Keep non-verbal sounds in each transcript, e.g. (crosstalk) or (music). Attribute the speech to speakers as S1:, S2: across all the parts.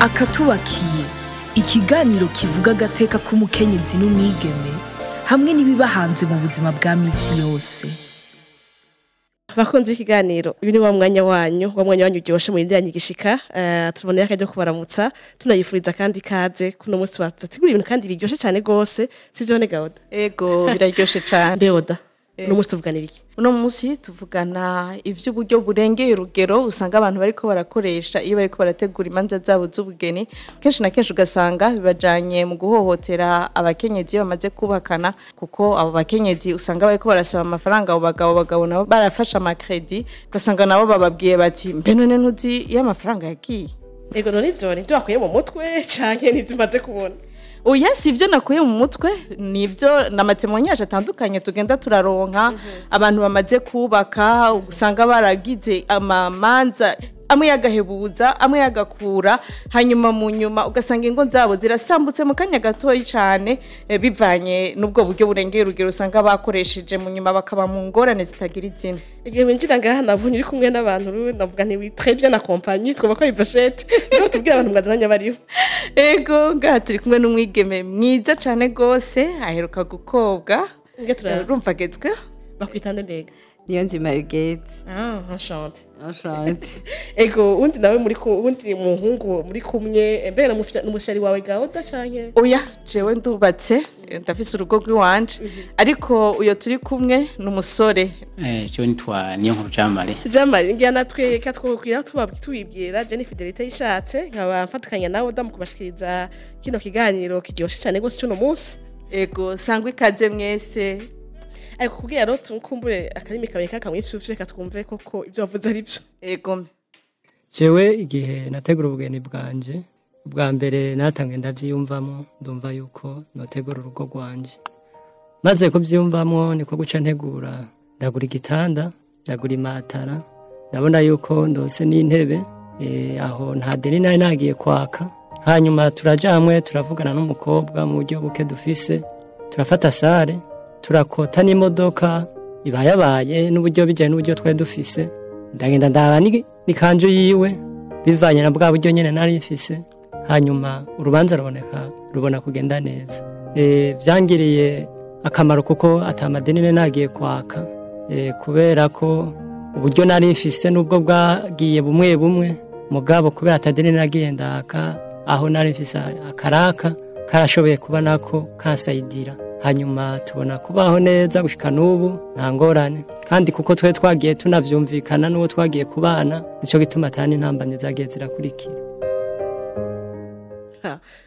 S1: akatubakiye. Ikiganiro kivuga agateka k'umukenyezi n'umwigeme hamwe n'ibiba hanze mu buzima bwa misi yose.
S2: Bakunze ikiganiro. Uyu ni wa mwanya wanyu wa mwanya wanyu uryoshe mu yindi gishika uh, tuboneye akajya kubaramutsa tunayifuriza kandi ikaze. Kuno munsi tubategura ibintu kandi biryoshe cyane gose sivyo ne gauda
S3: ego biraryoshe cyane.
S2: Beoda. Uno munsi tuvugana ibiki?
S3: Uno munsi tuvugana iby'uburyo burengeye urugero usanga abantu bariko barakoresha iyo bariko barategura imanza zabo z'ubugeni kenshi na kenshi ugasanga bibajanye mu guhohotera abakenyezi iyo bamaze kubakana kuko abo bakenyezi usanga bariko barasaba amafaranga abo bagabo bagabo nabo barafashe amakredi ugasanga nabo bababwiye bati mbe none ntuzi iyo amafaranga yagiye.
S2: Ego none ivyo wakuye mu mutwe canke nivyo umaze kubona?
S3: Oya si ibyo nakuye mu mutwe ni ibyo ni amatemonyage atandukanye tugenda turaronka. Abantu bamaze kubaka usanga baragize amamanza amwe yagahebuza amwe yagakura hanyuma mu nyuma ugasanga ingo zabo zirasambutse mu kanya gatoya cyane eh, bivanye n'ubwo buryo burengeye urugero usanga bakoresheje mu nyuma bakaba mu ngorane zitagira izina.
S2: Igihe winjira ngaha nabonye uri kumwe n'abantu navuga nti witire bien na compagnie twumva ko ari vachette rero (laughs) tubwire abantu mwazananye bariho. (laughs)
S3: Ego ngaha turi kumwe n'umwigeme mwiza cyane rwose aheruka gukobwa. Urumva agezweho?
S2: Bakwitande mbega.
S4: Niyo nzima yugete
S2: ah enchante.
S4: Ashante (laughs)
S2: ego undi nawe muri ku undi muhungu muri kumwe mbere n'umushari wawe gauda canke
S3: oya jewe ndubatse ndafise urugo rw'iwanje ariko uyo turi kumwe ni umusore.
S5: Eh, jewe nitwa niyo nkuru jamare
S2: jamari ngira natwe ka twokwira tubabwi tubibwira je ni fidelite yishatse nkaba mfatikanya nawe damu kubashikiriza kino kiganiro kiryoshe cyane gose cyuno munsi.
S3: Ego sangwa ikaze mwese.
S2: Ariko kugira rero tumukumbure akarimi kawe kakamwica reka twumve koko ibyo wavuze ari byo.
S3: Ego
S6: jewe igihe nategura ubugeni bwanje ubwa mbere natangiye ndavyiyumvamo ndumva yuko notegura urugo rwanje. Maze kuvyiyumvamo niko guca ntegura. Ndagura igitanda ndagura imatara ndabona yuko ndose n'intebe eh, aho nta deni nari nagiye kwaka. Hanyuma turaja hamwe turavugana n'umukobwa mu buryo buke dufise. Turafata sare turakota n'imodoka ibayabaye n'uburyo bijyanye n'uburyo twari dufise. Ndagenda ndaba ni- n'ikanzu yiwe bivanye na bwa buryo nyine nari mfise. Hanyuma urubanza ruboneka rubona kugenda neza. E, byangiriye akamaro kuko atamadeni nagiye kwaka. E, kubera ko uburyo nari mfise n'ubwo bwagiye bumwe bumwe mugabo kubera atadeni nagiye ndaka aho nari mfise akaraka karashoboye kuba nako kansayidira hanyuma tubona kubaho neza gushika n'ubu nta ngorane. Kandi kuko twe twagiye tunavyumvikana n'uwo twagiye kubana nico gituma atani intambamyi zagiye zirakurikira.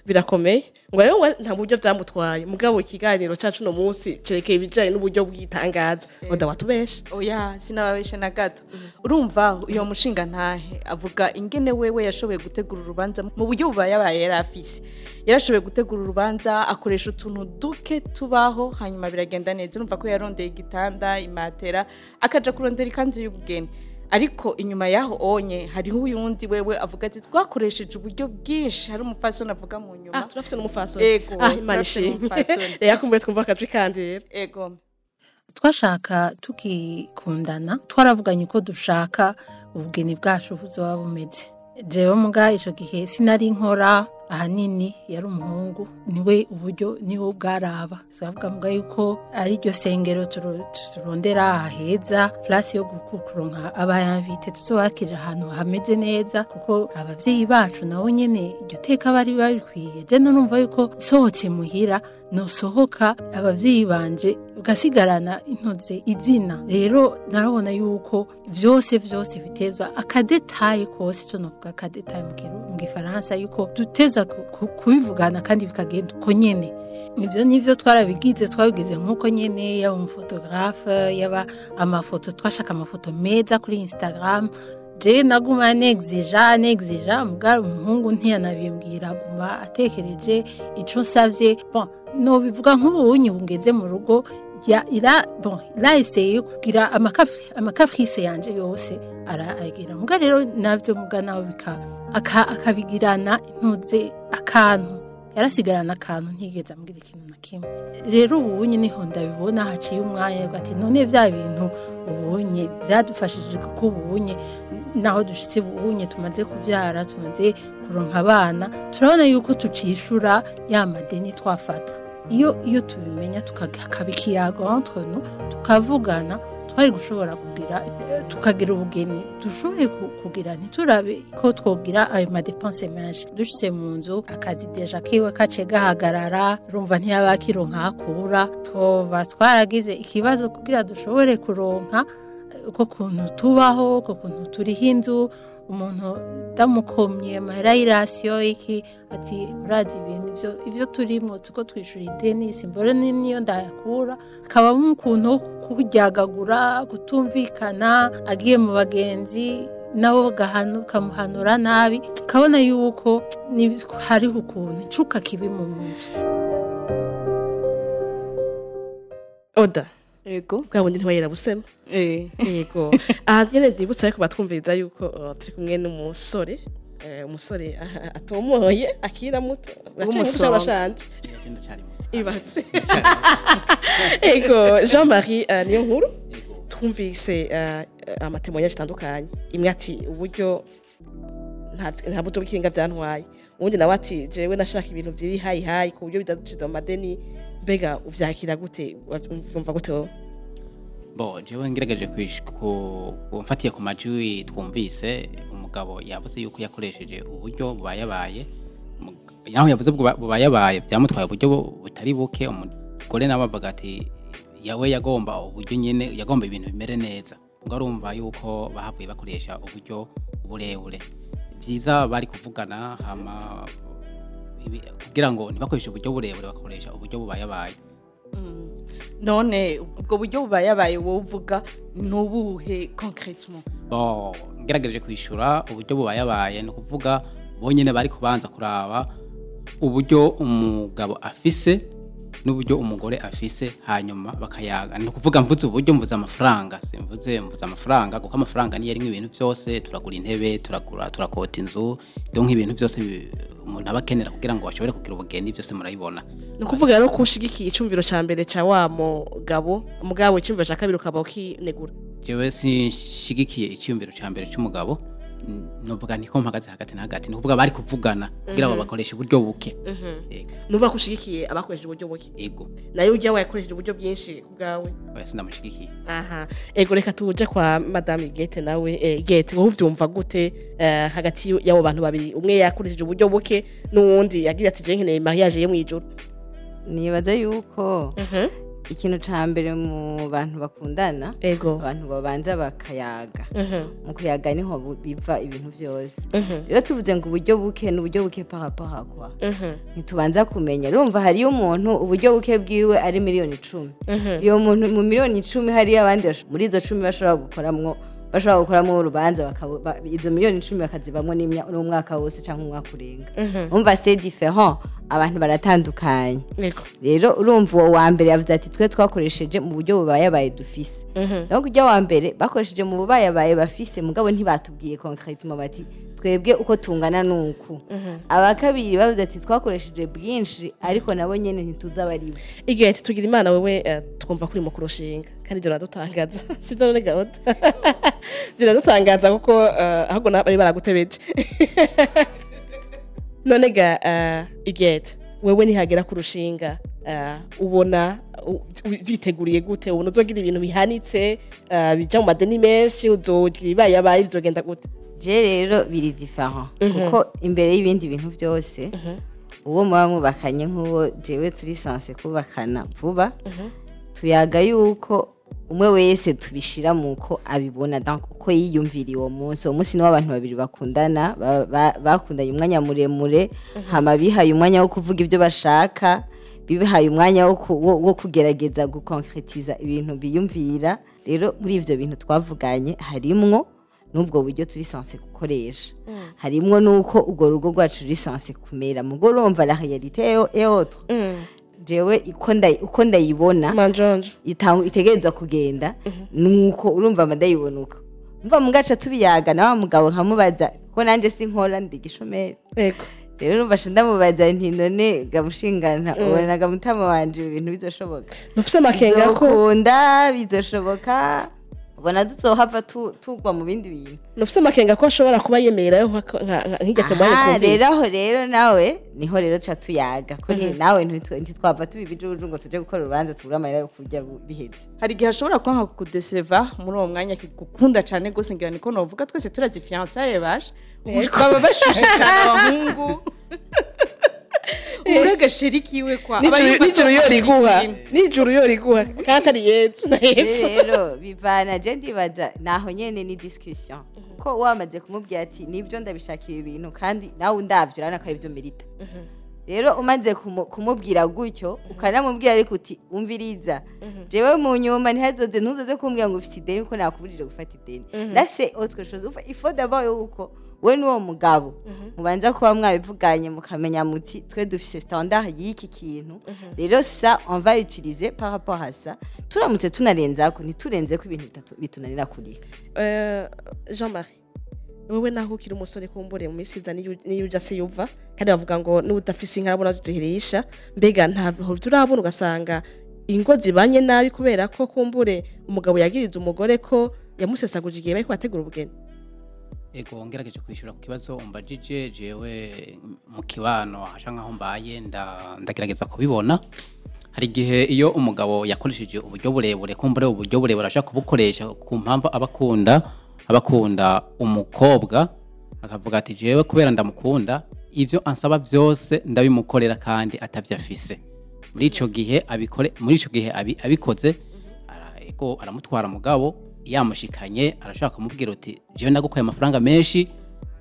S2: Birakomeye. Ngo rero nta buryo byamutwaye. Mugabo ikiganiro cyacu no munsi cerekeye ibijyanye n'uburyo bw'itangaza. Oda watubesha
S3: oya sinababeshe na gato. Urumva uyo mushinga ntahe. Avuga ingene wewe yashoboye gutegura urubanza mu buryo bubayabaye yari afise. Yarashoboye gutegura urubanza akoresha utuntu duke tubaho hanyuma biragenda neza. Urumva ko yarondeye igitanda imatera akaja kurondera ikanzu y'ubugeni. Ariko inyuma yaho onye hariho uyundi wewe avuga ati twakoresheje uburyo bwinshi. Hari umufasoni avuga mu nyuma.
S2: Ah turafise n'umufasoni.
S3: Ego,
S2: ah imana ishimwe.
S3: n'umupfasoni.
S2: reka (laughs) kumbuye twumva akajwi kandi. Rero
S3: ego.
S7: Twashaka tukikundana twaravuganye ko dushaka ubugeni bwacu buzoba bumeze. Jewe muga ico gihe sinari nkora ahanini yari umuhungu ni we uburyo ni we bwaraba. Savuga muga yuko ari ryo sengero turo- turondera aheza place yo gukukuronka abayamvite tuzobakirira ahantu hameze neza kuko abavyeyi bacu nabo nyene iryo teka bari babikwiye je numva yuko sohotse muhira nosohoka abavyeyi banje ugasigarana intoze izina. Rero narabona yuko vyose vyose bitezwa akadetaye kose ico novuga akadetaye mu gifaransa yuko duteza ku- ku- kubivugana kandi bikagenda uko nyene. Ivyo nivyo twarabigize twabigize nk'uko nyene yaba umufotogarafe yaba amafoto twashaka amafoto meza kuri instagram je naguma negzija negzija mugabo umuhungu ntiyanabimbwira aguma atekereje ico nsavye. Bon nobivuga nk'ubunyi bungeze mu rugo ya ira bon iraeseye kugira amakafi amakafrise yanje yose aragira. Muga rero navyo muga nawe bika aka- akabigirana intuze akantu. Yarasigarana akantu ntigeze ambwira ikintu na kimwe. Rero ubunye ni ho ndabibona haciye umwanya ati none bya bintu ubunye byadufashije kuko ubunye naho dushitse ubunye tumaze kubyara tumaze kuronka abana turabona yuko tucishura ya madeni twafata. Iyo iyo tubimenya tukakaba ikiyago tukavugana twari gushobora kugira eh, tukagira ubugeni. Dushoboye ku- kugira ntiturabe ko twogira ayo madepense menshi. Dushitse mu nzu akazi deja kiwe kace gahagarara rumva ntiyaba akironka hakura toba twaragize ikibazo kugira dushobore kuronka uko kuntu tubaho uko kuntu turiho inzu umuntu damukomye amahera y'irasiyo iki ati urazi ibintu ivyo turimwo tuko twishura ideni simbore ni- niyo ndayakura. Hakabamo ukuntu kuryagagura kutumvikana agiye mu bagenzi nabo bakamuhanura nabi. Kabona yuko hariho ukuntu icuka kibi mu nzu.
S2: Oda.
S3: Yego.
S2: Bwa bundi ntiwayera busema
S3: eh.
S2: Yego. Aha nyene ndibutsa ariko batwumviriza yuko uh, turi kumwe n'umusore. Eh, umusore atomoye akira muto.
S5: Muto.
S2: ibatse. (laughs) Yego jean marie uh, niyo nkuru. Twumvise uh, amatemonyage atandukanye imwe ati uburyo nta- buryo bw'ikinga byantwaye ubundi nawe ati jewe nashaka ibintu byiri hayi hayi ku buryo bidaduciza mu madeni mbega uvyakira gute umva gute wowe?
S5: Bo jewe ngerageje mfatiye ku majwi twumvise umugabo yavuze yuko yakoresheje uburyo bubayabaye naho yavuze buba- bubayabaye byamutwaye uburyo bu- butari buke umugore nawe avuga ati yawe yagomba uburyo nyene yagomba ibintu bimere neza. Ngo arumva yuko bahavuye bakoresha uburyo burebure byiza bari kuvugana hama kugira ngo ntibakoreshe uburyo burebure bakoresha uburyo bubayabaye.
S3: None ubwo buryo bubayabaye wowe uvuga ni ubuhe concretement?
S5: Bo ngerageje kwishyura uburyo bubayabaye ni ukuvuga bonyine bari kubanza kuraba uburyo umugabo afise n'uburyo umugore afise hanyuma bakayaga. Ni ukuvuga mvuze uburyo mvuze amafaranga. Simvuze mvuze amafaranga kuko amafaranga niyo arimwo ibintu byose. Turagura intebe turagura turakota inzu. Donc ibintu byose umuntu aba akenera kugira ngo bashobore kugira ubugeni byose murabibona.
S2: Ni ukuvuga rero ko ushigikiye icumviro ca mbere ca wa mugabo mugabo icumviro ca kabiri ukaba ukinegura.
S5: Jewe sinshigikiye icyumviro cya mbere cy'umugabo novuga niko mpagaze hagati na hagati ni ukuvuga bari kuvugana kugira ngo bakoreshe uburyo buke. Yego,
S2: nuvuga ko ushigikiye abakoresheje uburyo buke.
S5: Ego
S2: na yo ujya wayakoresheje uburyo bwinshi bwawe.
S5: Oya sindamushigikiye.
S2: Aha. Ego reka tuje kwa madame gete nawe eh, gete wowe uvyumva gute eh, hagati y'abo bantu babiri. Umwe yakoresheje uburyo buke n'uwundi yagira ati je nkeneye mariage yo mwijuru
S4: nibaza yuko ikintu ca mbere mu bantu bakundana abantu babanza bakayaga. Mu kuyaga ni ho biva ibintu byose. Rero tuvuze ngo uburyo buke ni uburyo buke parapara kwa. Ntitubanza kumenya. Urumva hariyo umuntu uburyo buke bwiwe ari miliyoni icumi iyo muntu mu miliyoni icumi hariyo abandi muri izo cumi bashobora gukoramwo bashobora gukoramo urubanza izo miliyoni icumi bakazibamwo n'imya- n'umwaka wose cyangwa umwaka urenga. Umva c'est différent abantu baratandukanye. Rero urumva uwo wa mbere yavuze ati twe twakoresheje mu buryo bubayabaye dufise. Donc ujya wa mbere bakoresheje mu bubayabaye bafise mugabo ntibatubwiye concretement bati twebwe uko tungana nuku. Aba kabiri bavuze ati twakoresheje bwinshi ariko nabo nyene ntituzi abaribo
S2: igihe ati tugira imana wewe eh, twumva kuri mu kurushinga. Kandi ibyo biradutangaza. (laughs) Sibyo none gahunda (laughs) biradutangaza kuko eh, ahubwo bari baragutebeje. (laughs) None ga eh, igete wewe nihagera ku rushinga eh, ubona u- vyiteguriye gute? Ubona uzogira ibintu bihanitse bija mu madeni menshi uzogira ibayabaye bizogenda gute?
S4: Je rero biri different kuko imbere y'ibindi bintu byose uwo muba mwubakanye nk'uwo jewe turi sanse kubakana vuba tuyaga yuko umwe wese tubishira mu ko abibona donc uko yiyumviriye uwo munsi. Uwo munsi niwo abantu babiri bakundana ba- ba- bakundanye umwanya muremure hama bihaye umwanya wo kuvuga ibyo bashaka bihaye umwanya wo ku- wo- wo kugerageza gukonkretiza ibintu biyumvira. Rero muri ivyo bintu twavuganye harimwo n'ubwo buryo turi sanse gukoresha. Harimwo n'uko urwo rugo rwacu ruri sanse kumera. Mugo urumva la est- est autre. Jewe uko nda- uko ndayibona itegerezwa kugenda nuko urumva ndayibona uko umva mugaca tubiyaga na wa mugabo nkamubaza ko nanje sinkora ndi gishomeri rero urumva ndamubaza nti none gamushingana ubona gamutama wanje ibi bintu bizoshoboka?
S2: Dufise amakenga ko
S4: bizoshoboka. Ubona duzohava tu- tugwa mu bindi bintu.
S2: Dufise amakenga ko ashobora kuba nka- nk'iryo temwanya
S4: Aha, rero
S2: twumvise
S4: aho rero nawe ni ho rero ca tuyaga. Nti- nawe ntitwava tuba ibijuju ngo tuje gukora urubanza tubure amarira yo kurya biheze
S3: hari igihe ashobora kuba nka kudeseva muri uwo mwanya akigukunda cyane rwose ngira niko novuga twese turazi fiyansaye baje baba bashushe cyane abahungu. (laughs) ubure agasheri kiwe kwa aba
S2: N'ijuru-
S3: yumva
S2: n'ijuru yo
S3: ko
S2: riguha
S3: ikintu.
S2: n'ijuru yo riguha kandi atari yesu na yesu.
S4: rero bivana je ndibaza naho nyene ni discussion. Kuko wamaze kumubwira ati ni byo ndabishakira ibintu kandi nawe undavyo urabona ko ari byo merita rero umaze kumu- kumubwira gutyo ukanamubwira ariko uti umviriza jewe mu nyuma ntihazoze ntuzoze kumbwira ngo ufite ideni kuko nakubujije gufata ideni. Lase autre chose Ufa- il faut d'abord yuko we n'uwo mugabo. Mubanza kuba mwabivuganye mukamenya muti twe dufise standard y'iki kintu. Rero ça on va utiliser par rapport à ça. Turamutse tunarenzako ntiturenzeko ibintu bitatu bitunanira kuriha
S2: Eh, jean marie wowe naho ukiri umusore kumbure mu minsi iza niyo uja se yuva kandi bavuga ngo n'udafise inka abona zizihirisha mbega ntaho turabona ugasanga ingo zibanye nabi kubera ko kumbure umugabo yagiriza umugore ko yamusesaguje igihe bariko bategura ubugeni.
S5: Ego ngerageje kwishyura ku kibazo umbajije jewe mu kibano hasha nkaho mbaye nda- ndagerageza kubibona. Hari igihe iyo umugabo yakoresheje uburyo burebure kumbure uburyo burebure ashaka kubukoresha ku mpamvu abakunda abakunda umukobwa akavuga ati jewe kubera ndamukunda ivyo ansaba byose ndabimukorera kandi atavyo afise. Muri ico gihe abikoze aramutwara mugabo yamushikanye arashaka kumubwira uti jewe ndagukoye amafaranga menshi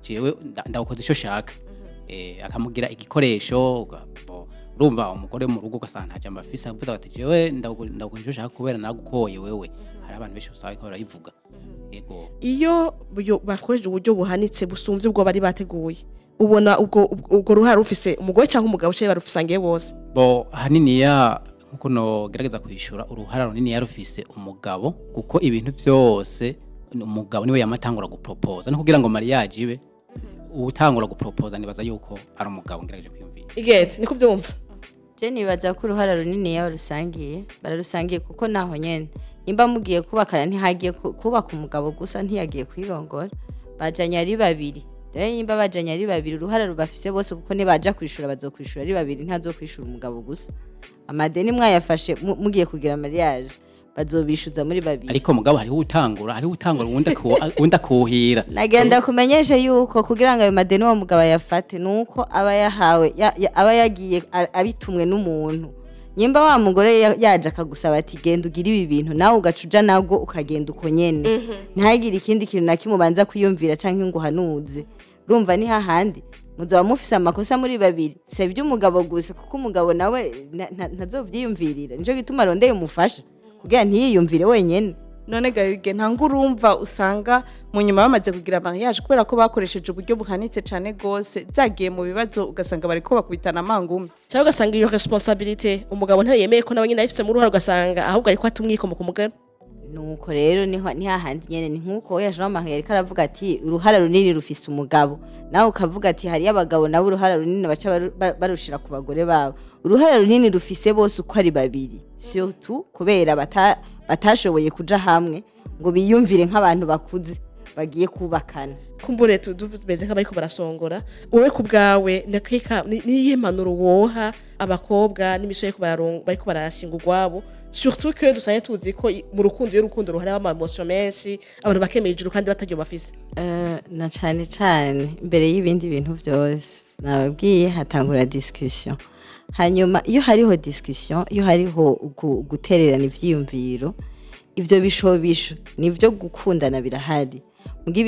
S5: jewe nda- ndagukoze ico shaka eh akamugira igikoresho urumva umugore mu rugo ugasanga nta jambo afise avuga ati jewe ndaguko- ndagukoze ico shaka kubera nagukoye wewe. Hari abantu benshi usanga ko barayivuga ego
S2: iyo byo- bakoresheje uburyo buhanitse busumvye ubwo bari bateguye ubona ubwo ubwo- ruhara rufise umugore cyangwa umugabo cyangwa barufisangiye bose?
S5: Bo haniniya nk'uko nogerageza kwishyura uruhara runini yarufise umugabo kuko ibintu byose ni umugabo ni we yamatangura guporopoza no kugira ngo mariage ibe utangura guporopoza nibaza yuko ari umugabo ngerageje kwiyumvira.
S2: Igete niko vyumva
S4: je nibaza ko uruhara runini yaba rusangiye? Bararusangiye kuko naho nyene. Nimba mugiye kubakana ntihagiye ku- kubaka umugabo gusa ntiyagiye kwirongora. Bajanye ari babiri. Rero nimba bajanye ari babiri uruhara rubafise bose kuko nibaja kwishura bazokwishura ari babiri ntazokwishura umugabo gusa. Amadeni mwayafashe mu- mugiye kugira mariage. Bazobishuza muri babiri.
S5: Ariko mugabo hariho utangura hariho utangura uwundi (laughs) akuhira.
S4: Nagenda kumenyesha yuko kugira ngo ayo madeni uwo mugabo ayafate nuko aba yahawe ya- ya- aba yagiye a- abitumwe n'umuntu. Nyimba wa mugore ya- yaje akagusaba ati genda ugire ibi bintu nawe ugaca uja nabwo ukagenda uko nyene. Ntagire ikindi kintu na kimwe ubanza kwiyumvira canke ngo uhanuze. Urumva ni hahandi muzoba mufise amakosa muri babiri. Si iby'umugabo gusa kuko umugabo nawe nta- nta- ntazovyiyumvirira nico gituma arondeye umufasha kugira ntiyiyumvire wenyene.
S3: None gayuge ntabwo urumva usanga mu nyuma bamaze kugira mariage kubera ko bakoresheje uburyo buhanitse cyane rwose. Byagiye mu bibazo ugasanga bari ko bakubitana amangumi.
S2: Cyangwa ugasanga iyo responsabilité umugabo ntayo yemeye ko nawe nyine ayifise muri uruhara ugasanga ahubwo ariko atumwikomo ku mugore
S4: nuko rero ni ho ni hahandi nyene ni nk'uko oya Jean Marie yariko aravuga ati uruhara runini rufise umugabo. Nawe ukavuga ati hariyo abagabo nabo uruhara runini baca baru- ba- barushira ku bagore babo. Uruhara runini rufise bose uko ari babiri surtout kubera bata- batashoboye kuja hamwe ngo biyumvire nk'abantu bakuze. Bagiye kubakana.
S2: Kumbure tu- tumeze nk'abariko barasongora. Wowe ku bwawe ni- niyihe mpanuro woha abakobwa n'imisore bararon- bariko barashinga urwabo? Surtout que dusanzwe tuzi ko mu rukundo iyo urukundo ruhari amamosiyo menshi abantu bakemera ijuru kandi bataryo bafise
S4: Eh, na cane cane imbere y'ibindi bintu byose nababwiye hatangura discussion. Hanyuma iyo hariho discussion iyo hariho gu- gutererana ivyiyumviro ivyo bishobisho nivyo gukundana birahari. Muga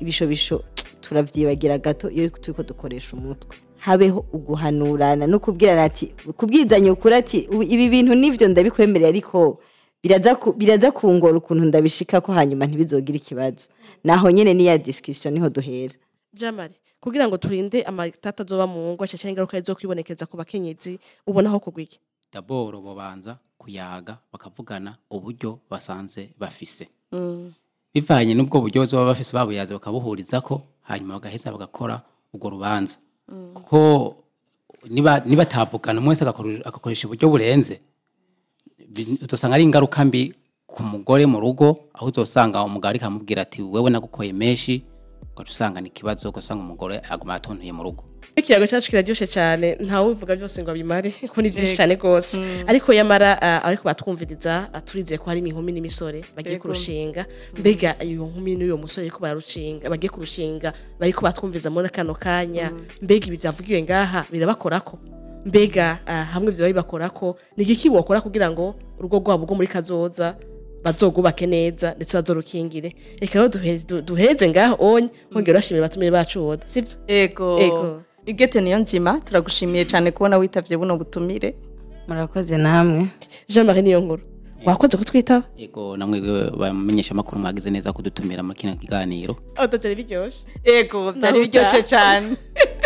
S4: ibishobisho turavyibagira gato iyo turiko dukoresha umutwe. Habeho uguhanurana no kubwirana ati kubwizanya ukuri ati "Ubu ibi bintu nivyo ndabikwemerera ariko biraza ku- biraza kungora ukuntu ndabishika ko hanyuma ntibizogire ikibazo. Naho nyene niya discussion ni ho duhera.
S2: Jamari kugira ngo turinde amatata azoba mu ngo cyangwa ingaruka zo kwibonekeza ku bakenyezi ubona aho kugwa iki
S5: daboro bobanza kuyaga bakavugana uburyo basanze bafise. Bivanye n'ubwo buryo baba bafise babuyaze bakabuhuriza ko hanyuma bagaheza bagakora urwo rubanza. Kuko niba atavugana umwe wese agakoresha uburyo burenze. Uzosanga ari ingaruka mbi ku mugore mu rugo aho uzosanga umugabo ariko amubwira ati wewe nagukoye menshi ugaca usanga ni ikibazo ugasanga umugore aguma atontuye mu rugo.
S2: Ikiyago cyacu kiraryoshe cyane ntawe byose ngo abimare (laughs) kuko ni byinshi cyane rwose. Ariko yamara ah, ariko batwumviriza turizeye ko harimo inkumi n'imisore bagiye kurushinga. Mbega iyo nkumi n'uyo musore ariko bararushinga bagiye kurushinga bariko batwumviriza muri kano kanya. Mbega ibi byavugiwe ngaha birabakorako. Mbega ah, hamwe vyo bibakorako ni igiki bokora kugira ngo urugo rwabo rwo muri kazoza bazogubake neza ndetse bazorukingire. Reka rero duhe- du- duheze ngaho onye hongera urashimira abatumire bacu woda sivyo
S3: ego
S2: Ego.
S3: igete niyo nzima turagushimiye cyane kubona witavye buno butumire.
S4: Murakoze namwe.
S2: Jean marie niyo nkuru. Wakoze kutwitaho?
S5: Ego namwe bamenyesha amakuru mwagize neza kudutumira muri kino kiganiro.
S2: Aho dutari biryoshe.
S3: Ego byari
S2: Nahuta.
S3: biryoshye cyane. (laughs)